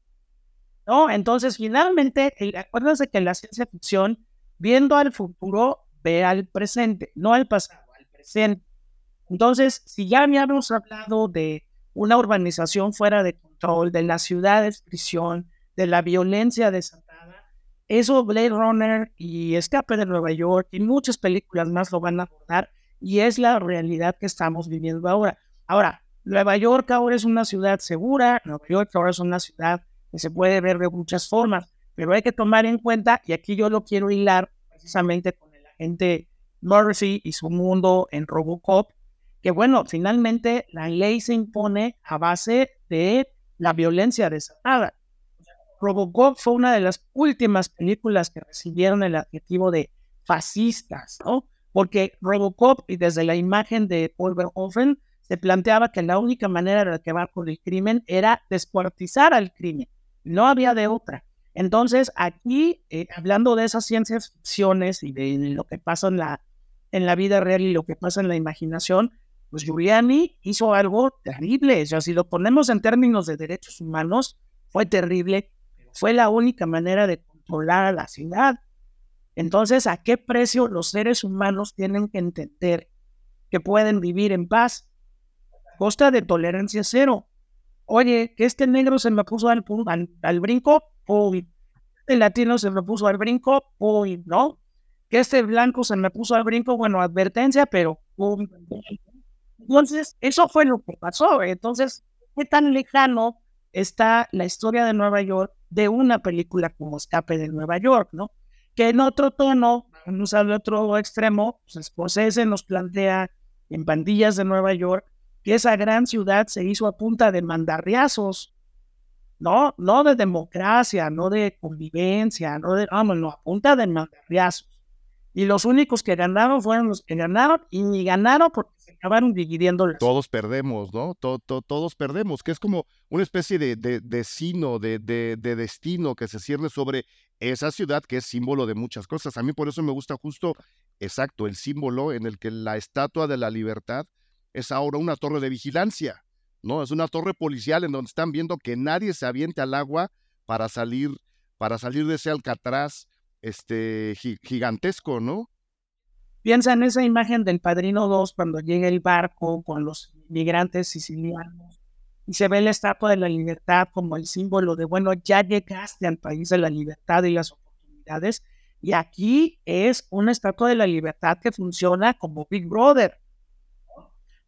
¿No? Entonces, finalmente, acuérdense que la ciencia ficción, viendo al futuro, ve al presente, no al pasado, al presente. Entonces, si ya habíamos hablado de una urbanización fuera de control, de las ciudades prisión, de la violencia desatada, eso Blade Runner y Escape de Nueva York y muchas películas más lo van a abordar y es la realidad que estamos viviendo ahora. Ahora, Nueva York ahora es una ciudad segura, Nueva York ahora es una ciudad que se puede ver de muchas formas, pero hay que tomar en cuenta, y aquí yo lo quiero hilar precisamente con el agente Murphy y su mundo en Robocop, que bueno, finalmente la ley se impone a base de la violencia desatada. Robocop fue una de las últimas películas que recibieron el adjetivo de fascistas, ¿no? Porque Robocop, y desde la imagen de Paul Verhoeven, se planteaba que la única manera de acabar con el crimen era descuartizar al crimen. No había de otra. Entonces, aquí, eh, hablando de esas ciencias ficciones y de, lo que pasa en la, en la vida real y lo que pasa en la imaginación, pues Giuliani hizo algo terrible. O sea, si lo ponemos en términos de derechos humanos, fue terrible. Fue la única manera de controlar a la ciudad. Entonces, ¿a qué precio los seres humanos tienen que entender que pueden vivir en paz? Costa de tolerancia cero. Oye, que este negro se me puso al, al, brinco, uy. Este latino se me puso al brinco, uy, ¿no? Que este blanco se me puso al brinco, bueno, advertencia, pero uy. Entonces, eso fue lo que pasó. Entonces, ¿qué tan lejano está la historia de Nueva York de una película como Escape de Nueva York, ¿no? Que en otro tono, al otro extremo, pues Scorsese nos plantea en Pandillas de Nueva York que esa gran ciudad se hizo a punta de mandarriazos, no, no de democracia, no de convivencia, no de, vamos, no, a punta de mandarriazos. Y los únicos que ganaron fueron los que ganaron y ni ganaron porque se acabaron dividiendo. Todos perdemos, ¿no? todos perdemos, que es como una especie de, de, de sino, de, destino que se cierne sobre esa ciudad que es símbolo de muchas cosas. A mí por eso me gusta justo, exacto, el símbolo en el que la estatua de la libertad es ahora una torre de vigilancia, ¿no? Es una torre policial en donde están viendo que nadie se aviente al agua para salir, para salir de ese alcatraz este, gigantesco, ¿no? Piensa en esa imagen del Padrino 2 cuando llega el barco con los migrantes sicilianos y se ve la Estatua de la Libertad como el símbolo de, bueno, ya llegaste al país de la libertad y las oportunidades. Y aquí es una Estatua de la Libertad que funciona como Big Brother.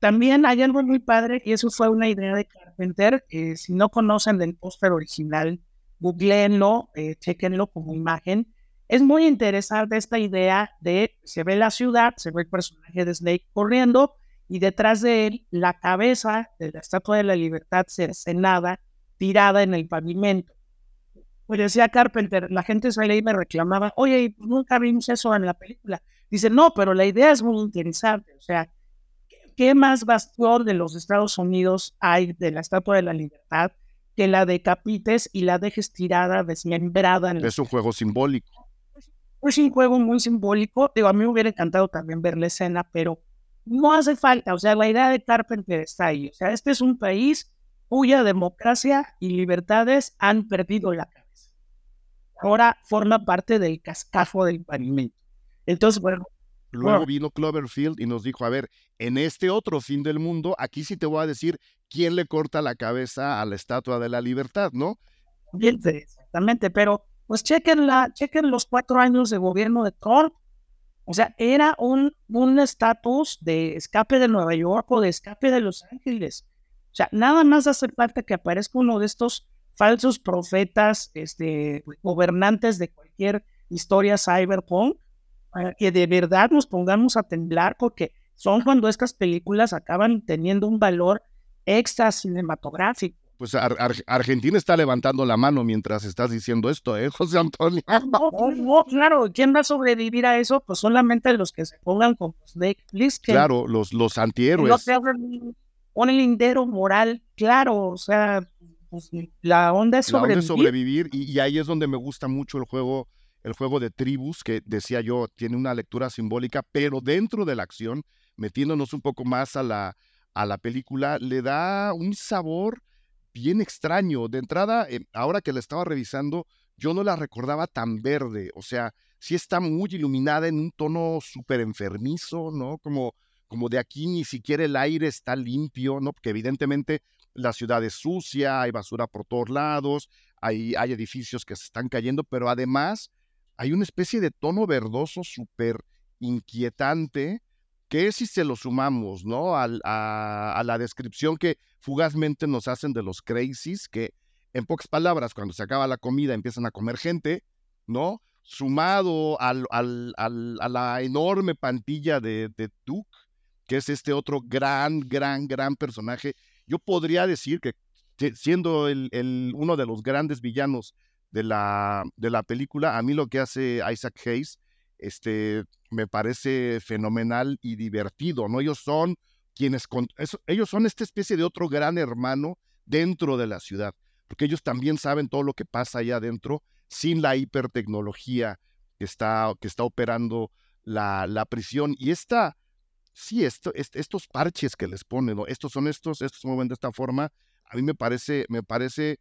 También hay algo muy padre y eso fue una idea de Carpenter. si no conocen el póster original, googleenlo, eh, chequenlo como imagen. Es muy interesante esta idea de se ve la ciudad, se ve el personaje de Snake corriendo y detrás de él la cabeza de la Estatua de la Libertad cercenada, tirada en el pavimento. Pues decía Carpenter, la gente se y me reclamaba, oye, nunca vimos eso en la película. Dice, no, pero la idea es muy interesante. O sea, ¿qué más bastión de los Estados Unidos hay de la Estatua de la Libertad que la decapites y la dejes tirada, desmembrada? En es un juego simbólico. Es un juego muy simbólico. Digo, a mí me hubiera encantado también ver la escena, pero no hace falta. O sea, la idea de Carpenter está ahí. O sea, este es un país cuya democracia y libertades han perdido la cabeza. Ahora forma parte del cascajo del pavimento. Entonces, bueno, Luego vino Cloverfield y nos dijo, a ver, en este otro fin del mundo, aquí sí te voy a decir quién le corta la cabeza a la Estatua de la Libertad, ¿no? Bien, exactamente, pero pues chequen, la, chequen los cuatro años de gobierno de Trump. O sea, era un estatus de escape de Nueva York o de escape de Los Ángeles. O sea, nada más hace falta que aparezca uno de estos falsos profetas, este, gobernantes de cualquier historia cyberpunk, para que de verdad nos pongamos a temblar porque son cuando estas películas acaban teniendo un valor extra cinematográfico. Pues Argentina está levantando la mano mientras estás diciendo esto, ¿eh, José Antonio? No, claro, ¿quién va a sobrevivir a eso? Pues solamente los que se pongan como Snake Plissken. Claro, los, los antihéroes. un lindero moral claro, o sea, pues, la onda es sobrevivir. sobrevivir y, ahí es donde me gusta mucho el juego, el juego de tribus, que decía yo, tiene una lectura simbólica, pero dentro de la acción, metiéndonos un poco más a la, a la película, le da un sabor bien extraño. De entrada, eh, ahora que la estaba revisando, yo no la recordaba tan verde, o sea, sí está muy iluminada en un tono súper enfermizo, ¿no? Como, como de aquí ni siquiera el aire está limpio, ¿no? Porque evidentemente la ciudad es sucia, hay basura por todos lados, hay, hay edificios que se están cayendo, pero además hay una especie de tono verdoso súper inquietante que si se lo sumamos, ¿no? a, a, la descripción que fugazmente nos hacen de los crazies, que en pocas palabras, cuando se acaba la comida empiezan a comer gente, ¿no? sumado a la enorme pantilla de, de, Duke, que es este otro gran, gran, gran personaje. Yo podría decir que siendo uno de los grandes villanos de la, de la película, a mí lo que hace Isaac Hayes este, me parece fenomenal y divertido, ¿no? Ellos son quienes, ellos son esta especie de otro gran hermano dentro de la ciudad, porque ellos también saben todo lo que pasa allá adentro sin la hipertecnología que está, que está operando la, la prisión. Y esta, sí, esto, estos parches que les ponen, ¿no? estos son estos, estos se mueven de esta forma, a mí me parece, me parece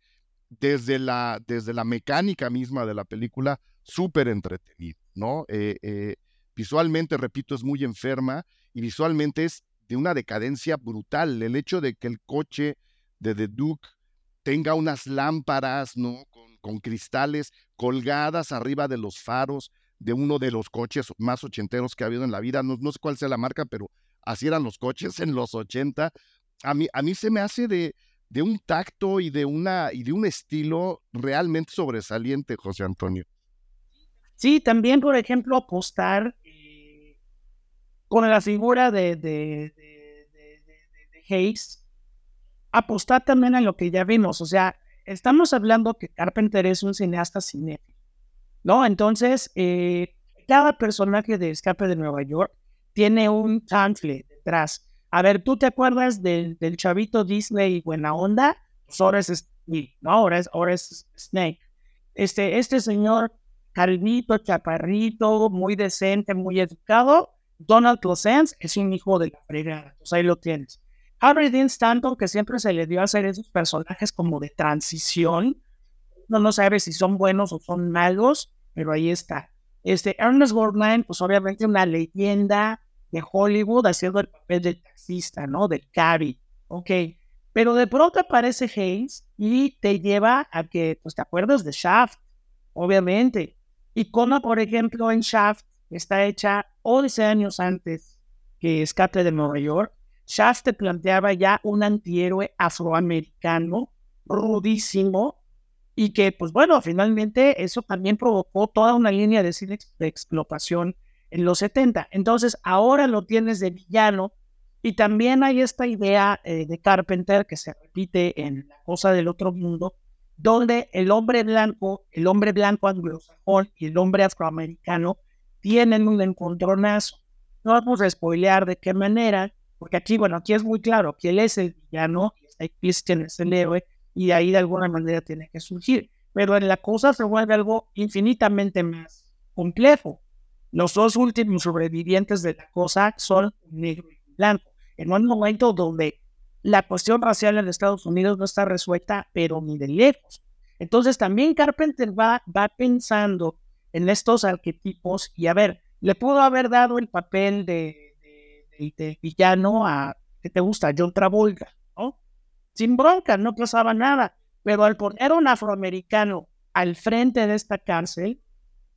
desde la, desde la mecánica misma de la película, súper entretenido, ¿no? Eh, eh, visualmente, repito, es muy enferma y visualmente es de una decadencia brutal. El hecho de que el coche de The Duke tenga unas lámparas, ¿no? con cristales colgadas arriba de los faros de uno de los coches más ochenteros que ha habido en la vida. No, no sé cuál sea la marca, pero así eran los coches en los 80. A mí, a mí se me hace de, de un tacto y de, una, y de un estilo realmente sobresaliente, José Antonio. Sí, también, por ejemplo, apostar eh, con la figura de, de, de, Hayes, apostar también a lo que ya vimos, o sea, estamos hablando que Carpenter es un cineasta cinéfilo, ¿no? Entonces, eh, cada personaje de Escape de Nueva York tiene un chanfle detrás. A ver, ¿tú te acuerdas del, del chavito Disney buena onda? Pues ahora es ¿no? Es, es Snake. Este, este señor calvito, chaparrito, muy decente, muy educado, Donald Pleasence es un hijo de la fregada. Pues ahí lo tienes. Harry Dean Stanton, que siempre se le dio a hacer esos personajes como de transición. No, no sabe si son buenos o son malos, pero ahí está. Este, Ernest Borgnine, pues obviamente una leyenda de Hollywood haciendo el papel del taxista, ¿no? Del cabby. Ok. Pero de pronto aparece Hayes y te lleva a que, pues te acuerdas de Shaft, obviamente. Y como, por ejemplo, en Shaft está hecha 11 años antes que Escape de Nueva York Shaft te planteaba ya un antihéroe afroamericano rudísimo y que, pues bueno, finalmente eso también provocó toda una línea de cine de explotación en los 70. Entonces, ahora lo tienes de villano y también hay esta idea eh, de Carpenter que se repite en La cosa del otro mundo, donde el hombre blanco, el hombre blanco anglosajón y el hombre afroamericano tienen un encontronazo. No vamos a spoilear de qué manera, porque aquí, bueno, aquí es muy claro que es el villano, Christian es el héroe, y ahí de alguna manera tiene que surgir. Pero en la cosa se vuelve algo infinitamente más complejo. Los dos últimos sobrevivientes de la cosa son negro y blanco. En un momento donde la cuestión racial en Estados Unidos no está resuelta, pero ni de lejos. Entonces también Carpenter va, pensando en estos arquetipos y a ver, le pudo haber dado el papel de villano a, que te gusta? John Travolta, ¿no? Sin bronca, no pasaba nada. Pero al poner un afroamericano al frente de esta cárcel,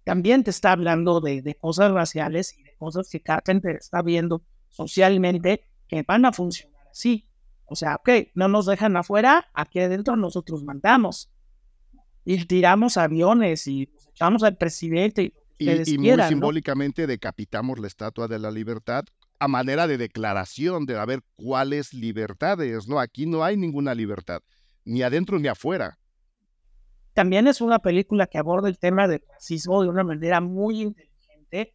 también te está hablando de, de cosas raciales y de cosas que Carpenter está viendo socialmente que van a funcionar así. O sea, ok, no nos dejan afuera, aquí adentro nosotros mandamos. Y tiramos aviones y echamos al presidente. Y, y, muy simbólicamente decapitamos la Estatua de la Libertad a manera de declaración de a ver cuáles libertades, ¿no? Aquí no hay ninguna libertad, ni adentro ni afuera. También es una película que aborda el tema del racismo de una manera muy inteligente,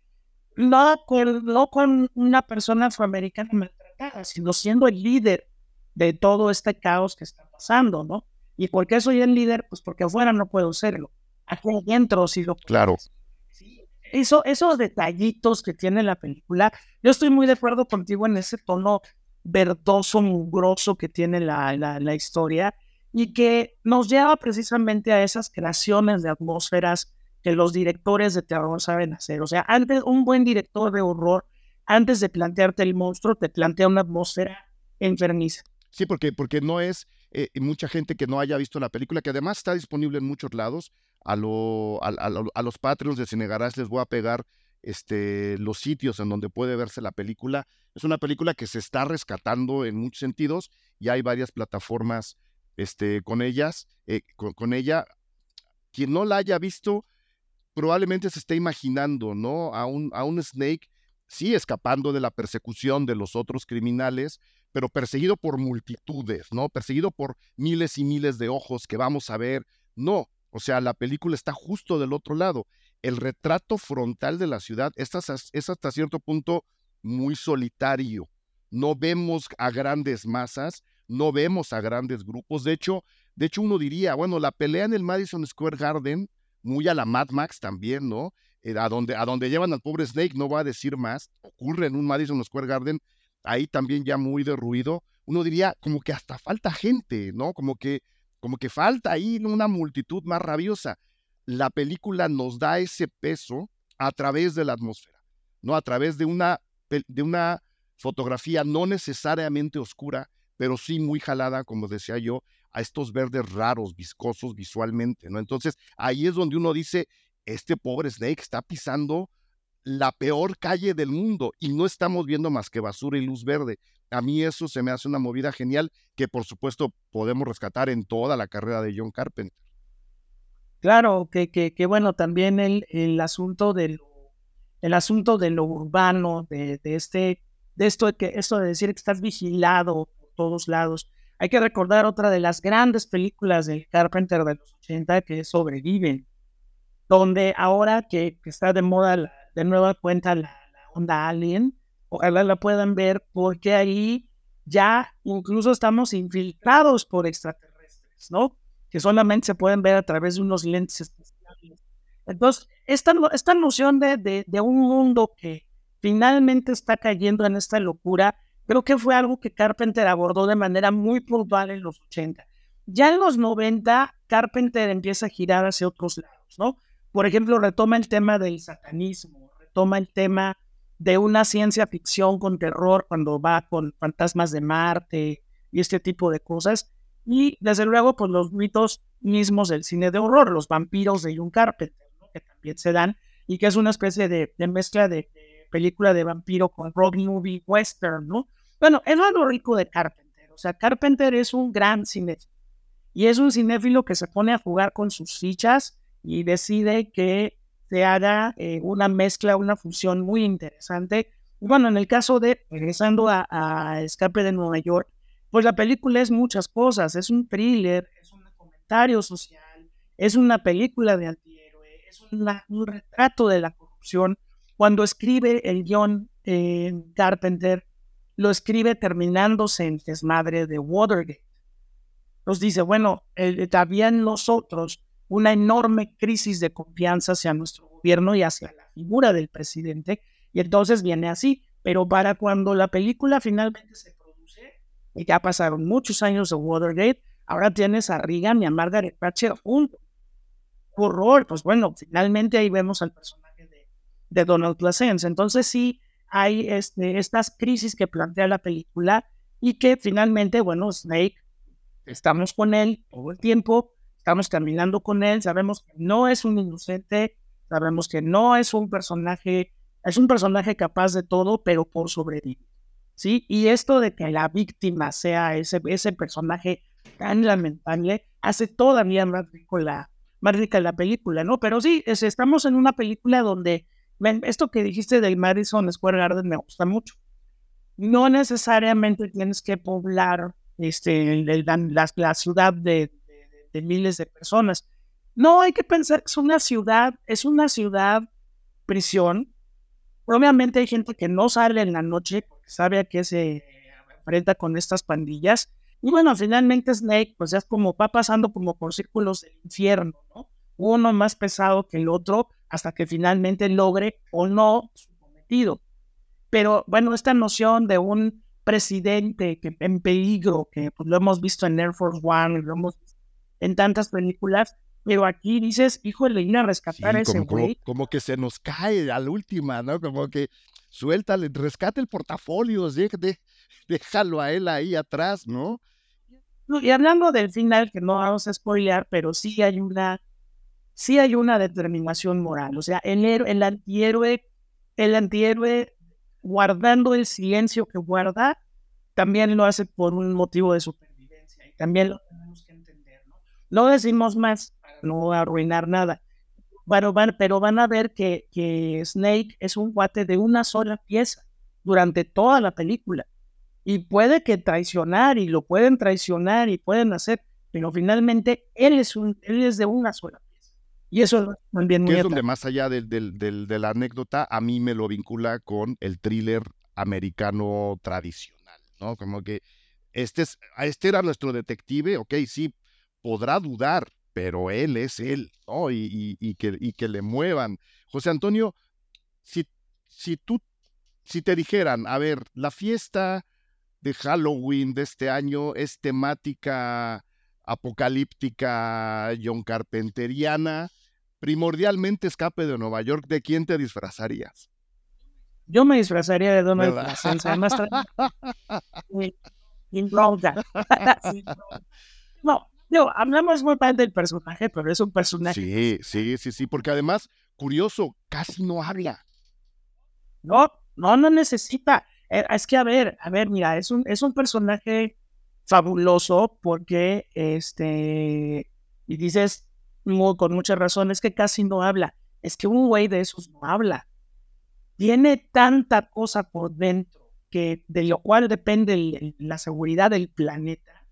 no con, no con una persona afroamericana maltratada, sino siendo el líder de todo este caos que está pasando, ¿no? ¿Y por qué soy el líder? Pues porque afuera no puedo serlo. Aquí adentro sí lo puedo. Claro. Eso, esos detallitos que tiene la película, yo estoy muy de acuerdo contigo en ese tono verdoso, mugroso que tiene la, la, la historia y que nos lleva precisamente a esas creaciones de atmósferas que los directores de terror saben hacer. O sea, antes un buen director de horror, antes de plantearte el monstruo, te plantea una atmósfera enfermiza. Sí, porque, porque no es eh, mucha gente que no haya visto la película, que además está disponible en muchos lados. A, lo, a, a, los Patreons de Cinegarás les voy a pegar este, los sitios en donde puede verse la película. Es una película que se está rescatando en muchos sentidos y hay varias plataformas este, con ellas, eh, con, ella. Quien no la haya visto, probablemente se esté imaginando, ¿no? A un, a un Snake, sí, escapando de la persecución de los otros criminales, pero perseguido por multitudes, ¿no? Perseguido por miles y miles de ojos que vamos a ver. No, o sea, la película está justo del otro lado. El retrato frontal de la ciudad es hasta cierto punto muy solitario. No vemos a grandes masas, no vemos a grandes grupos. De hecho, de hecho uno diría, bueno, la pelea en el Madison Square Garden, muy a la Mad Max también, ¿no? Eh, a, donde, a donde llevan al pobre Snake, no va a decir más, ocurre en un Madison Square Garden, ahí también ya muy derruido, uno diría como que hasta falta gente, ¿no? Como que, como que falta ahí una multitud más rabiosa. La película nos da ese peso a través de la atmósfera, ¿no? A través de una, de una fotografía no necesariamente oscura, pero sí muy jalada, como decía yo, a estos verdes raros, viscosos visualmente, ¿no? Entonces, ahí es donde uno dice, este pobre Snake está pisando la peor calle del mundo y no estamos viendo más que basura y luz verde. A mí eso se me hace una movida genial que por supuesto podemos rescatar en toda la carrera de John Carpenter. Claro, que, que, que bueno, también el, el asunto del el asunto de lo urbano, de, de, este, de esto de que esto de decir que estás vigilado todos lados. Hay que recordar otra de las grandes películas del Carpenter de los 80 que Sobreviven, donde ahora que, que está de moda la, de nueva cuenta la, la, onda Alien. Ojalá la puedan ver porque ahí ya incluso estamos infiltrados por extraterrestres, ¿no? Que solamente se pueden ver a través de unos lentes especiales. Entonces, esta, esta noción de, de, de un mundo que finalmente está cayendo en esta locura, creo que fue algo que Carpenter abordó de manera muy puntual en los 80. Ya en los 90, Carpenter empieza a girar hacia otros lados, ¿no? Por ejemplo, retoma el tema del satanismo, retoma el tema de una ciencia ficción con terror cuando va con fantasmas de Marte y este tipo de cosas. Y desde luego, pues los mitos mismos del cine de horror, los vampiros de John Carpenter, ¿no? que también se dan y que es una especie de, mezcla de, de, película de vampiro con rock movie western, ¿no? Bueno, es lo rico de Carpenter. O sea, Carpenter es un gran cinéfilo y es un cinéfilo que se pone a jugar con sus fichas y decide que se haga eh, una mezcla, una fusión muy interesante. Bueno, en el caso de, regresando a, a, Escape de Nueva York, pues la película es muchas cosas, es un thriller, es un comentario social, es una película de antihéroe, es una, un retrato de la corrupción. Cuando escribe el guion eh, Carpenter, lo escribe terminándose en desmadre de Watergate. Nos dice, bueno, eh, también nosotros una enorme crisis de confianza hacia nuestro gobierno y hacia la figura del presidente, y entonces viene así. Pero para cuando la película finalmente se produce, y ya pasaron muchos años de Watergate, ahora tienes a Reagan y a Margaret Thatcher juntos. Horror, pues bueno, finalmente ahí vemos al personaje de, de Donald Pleasence. Entonces sí hay este, estas crisis que plantea la película y que finalmente, bueno, Snake, estamos con él todo el tiempo, estamos caminando con él, sabemos que no es un inocente, sabemos que no es un personaje, es un personaje capaz de todo, pero por sobrevivir. ¿Sí? Y esto de que la víctima sea ese, ese personaje tan lamentable hace todavía más, rico la, más rica la película, ¿no? Pero sí, es, estamos en una película donde esto que dijiste del Madison Square Garden me gusta mucho. No necesariamente tienes que poblar este, la, la, la ciudad de, de miles de personas. No, hay que pensar que es una ciudad, es una ciudad prisión. Obviamente hay gente que no sale en la noche porque sabe a qué se enfrenta con estas pandillas, Y bueno, finalmente Snake, pues es como va pasando como por círculos del infierno, ¿no? Uno más pesado que el otro hasta que finalmente logre o no su cometido. Pero bueno, esta noción de un presidente que en peligro, que pues, lo hemos visto en Air Force One, lo hemos visto en tantas películas, pero aquí dices, híjole, ir a rescatar a ese güey. Como, que se nos cae a la última, ¿no? Como que suéltale, rescate el portafolio, déjalo a él ahí atrás, ¿no? Y hablando del final, que no vamos a spoilear, pero sí hay una, sí hay una determinación moral. O sea, el, el antihéroe, el antihéroe guardando el silencio que guarda, también lo hace por un motivo de supervivencia. Y también lo tenemos que entender, ¿no? No decimos más para no arruinar nada. Pero van, pero van a ver que, que Snake es un guate de una sola pieza durante toda la película. Y puede que traicionar, y lo pueden traicionar, y pueden hacer, pero finalmente él es, un, él es de una sola. Y eso también muy es donde más allá del, del, de la anécdota, a mí me lo vincula con el thriller americano tradicional, ¿no? Como que este, es, este era nuestro detective, ok, sí, podrá dudar, pero él es él, ¿no? Y, y, que, y que le muevan. José Antonio, si, si tú, si te dijeran, a ver, la fiesta de Halloween de este año es temática apocalíptica, John Carpenteriana, primordialmente escape de Nueva York, ¿de quién te disfrazarías? Yo me disfrazaría de Donald Trump, además no, no, hablamos muy mal del personaje, pero es un personaje. Sí, sí, sí, sí, porque además, curioso, casi no habla. No, no, no necesita. Eh, es que, a ver, a ver, mira, es un, es un personaje fabuloso porque, este, y dices con muchas razones que casi no habla. Es que un güey de esos no habla. Tiene tanta cosa por dentro que de lo cual depende la seguridad del planeta,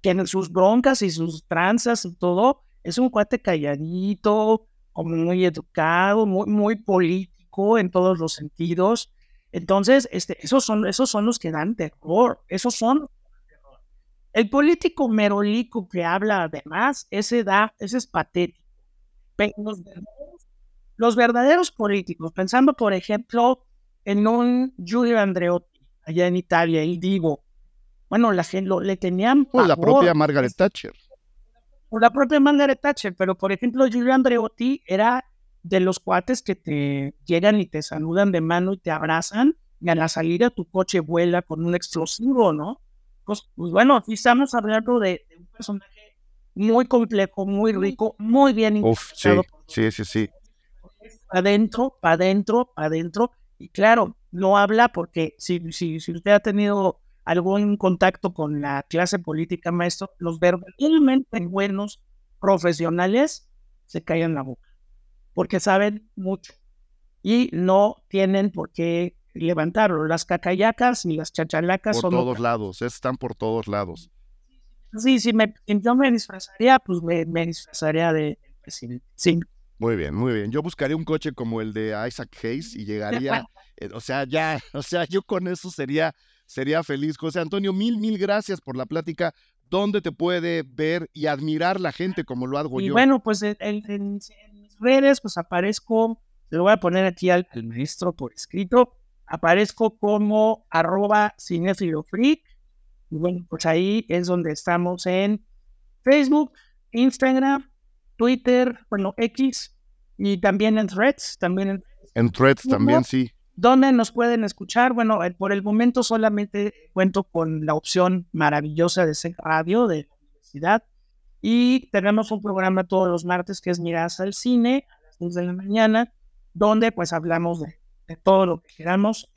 que en sus broncas y sus tranzas y todo, es un cuate calladito, como muy educado, muy, muy político en todos los sentidos entonces, este, esos, son, esos son los que dan terror, esos son El político merolico que habla además, ese da, ese es patético. los, verdaderos, políticos, pensando por ejemplo en un Giulio Andreotti allá en Italia, y digo, bueno, la gente lo, le tenían la propia Margaret Thatcher. O la propia Margaret Thatcher, pero por ejemplo Giulio Andreotti era de los cuates que te llegan y te saludan de mano y te abrazan, y a la salida tu coche vuela con un explosivo, ¿no? Pues, pues bueno, aquí estamos hablando de, un personaje muy complejo, muy rico, muy bien Uf, sí, sí, sí, adentro, para adentro, para adentro. Y claro, no habla porque si, si, si usted ha tenido algún contacto con la clase política, maestro, los verdaderamente buenos profesionales se callan la boca porque saben mucho y no tienen por qué levantarlo. Las cacayacas y las chachalacas por todos lados, están por todos lados. Sí, sí, me, yo me disfrazaría, pues me, disfrazaría de presidente. Sí. Muy bien, muy bien. Yo buscaría un coche como el de Isaac Hayes y llegaría, eh, o sea, ya, o sea, yo con eso sería, sería feliz. José Antonio, mil, mil gracias por la plática. ¿Dónde te puede ver y admirar la gente como lo hago y yo? Bueno, pues el, redes, pues aparezco, lo voy a poner aquí al, maestro por escrito, aparezco como arroba. Y bueno, pues ahí es donde estamos en Facebook, Instagram, Twitter, bueno, X y también en Threads, también en, en Threads también sí. ¿Dónde nos pueden escuchar? Bueno, eh, por el momento solamente cuento con la opción maravillosa de ser radio de la universidad. Y tenemos un programa todos los martes que es Miradas al Cine a las 2 de la mañana, donde pues hablamos de, todo lo que queramos.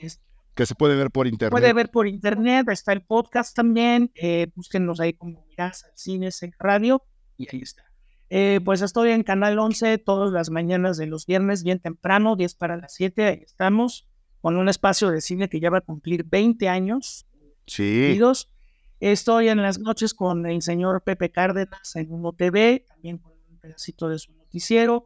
que se puede ver por internet. Puede ver por internet, está el podcast también, eh, búsquenos ahí como Miradas al Cine en radio y ahí está. Eh, pues estoy en Canal 11 todas las mañanas de los viernes, bien temprano, 10 para las 7, ahí estamos, con un espacio de cine que ya va a cumplir 20 años. Sí. Estoy en las noches con el señor Pepe Cárdenas en Uno TV, también con un pedacito de su noticiero.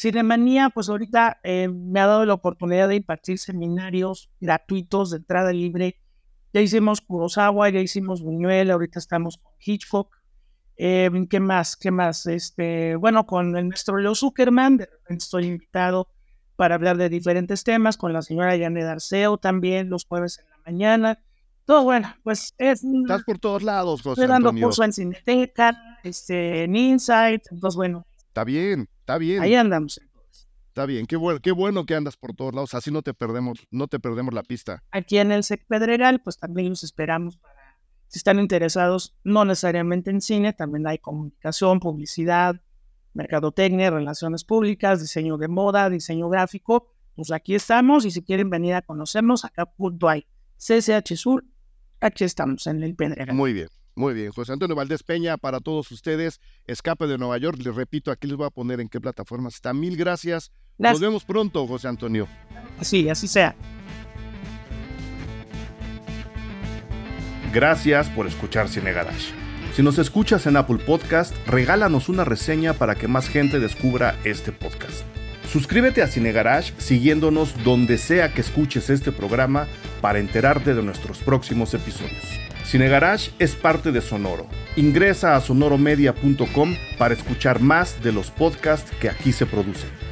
Cinemanía, pues ahorita eh, me ha dado la oportunidad de impartir seminarios gratuitos de entrada libre Ya hicimos Kurosawa, ya hicimos Buñuel, ahorita estamos con Hitchcock. Eh, ¿Qué más? ¿Qué más? Este, bueno, con el maestro Leo Zuckerman, de repente estoy invitado para hablar de diferentes temas, con la señora Janet Arceo también, los jueves en la mañana. Todo bueno, pues es... Estás por todos lados, José Estoy dando curso en Cineteca, este, en Insight, entonces bueno, Está bien, está bien. ahí andamos. Está bien, qué bueno, qué bueno que andas por todos lados, así no te perdemos, no te perdemos la pista. Aquí en el SEC Pedregal, pues también los esperamos para, si están interesados, no necesariamente en cine, también hay comunicación, publicidad, mercadotecnia, relaciones públicas, diseño de moda, diseño gráfico, pues aquí estamos y si quieren venir a conocernos, acá punto hay CCH Sur, aquí estamos en el Pedregal. Muy bien, muy bien. José Antonio Valdés Peña, para todos ustedes, Escape de Nueva York, les repito, aquí les voy a poner en qué plataformas está. Mil gracias. Nos vemos pronto, José Antonio. Así, así sea. Gracias por escuchar Cine Garage. Si nos escuchas en Apple Podcast, regálanos una reseña para que más gente descubra este podcast. Suscríbete a Cine Garage siguiéndonos donde sea que escuches este programa para enterarte de nuestros próximos episodios. Cine Garage es parte de Sonoro. Ingresa a sonoromedia.com para escuchar más de los podcasts que aquí se producen.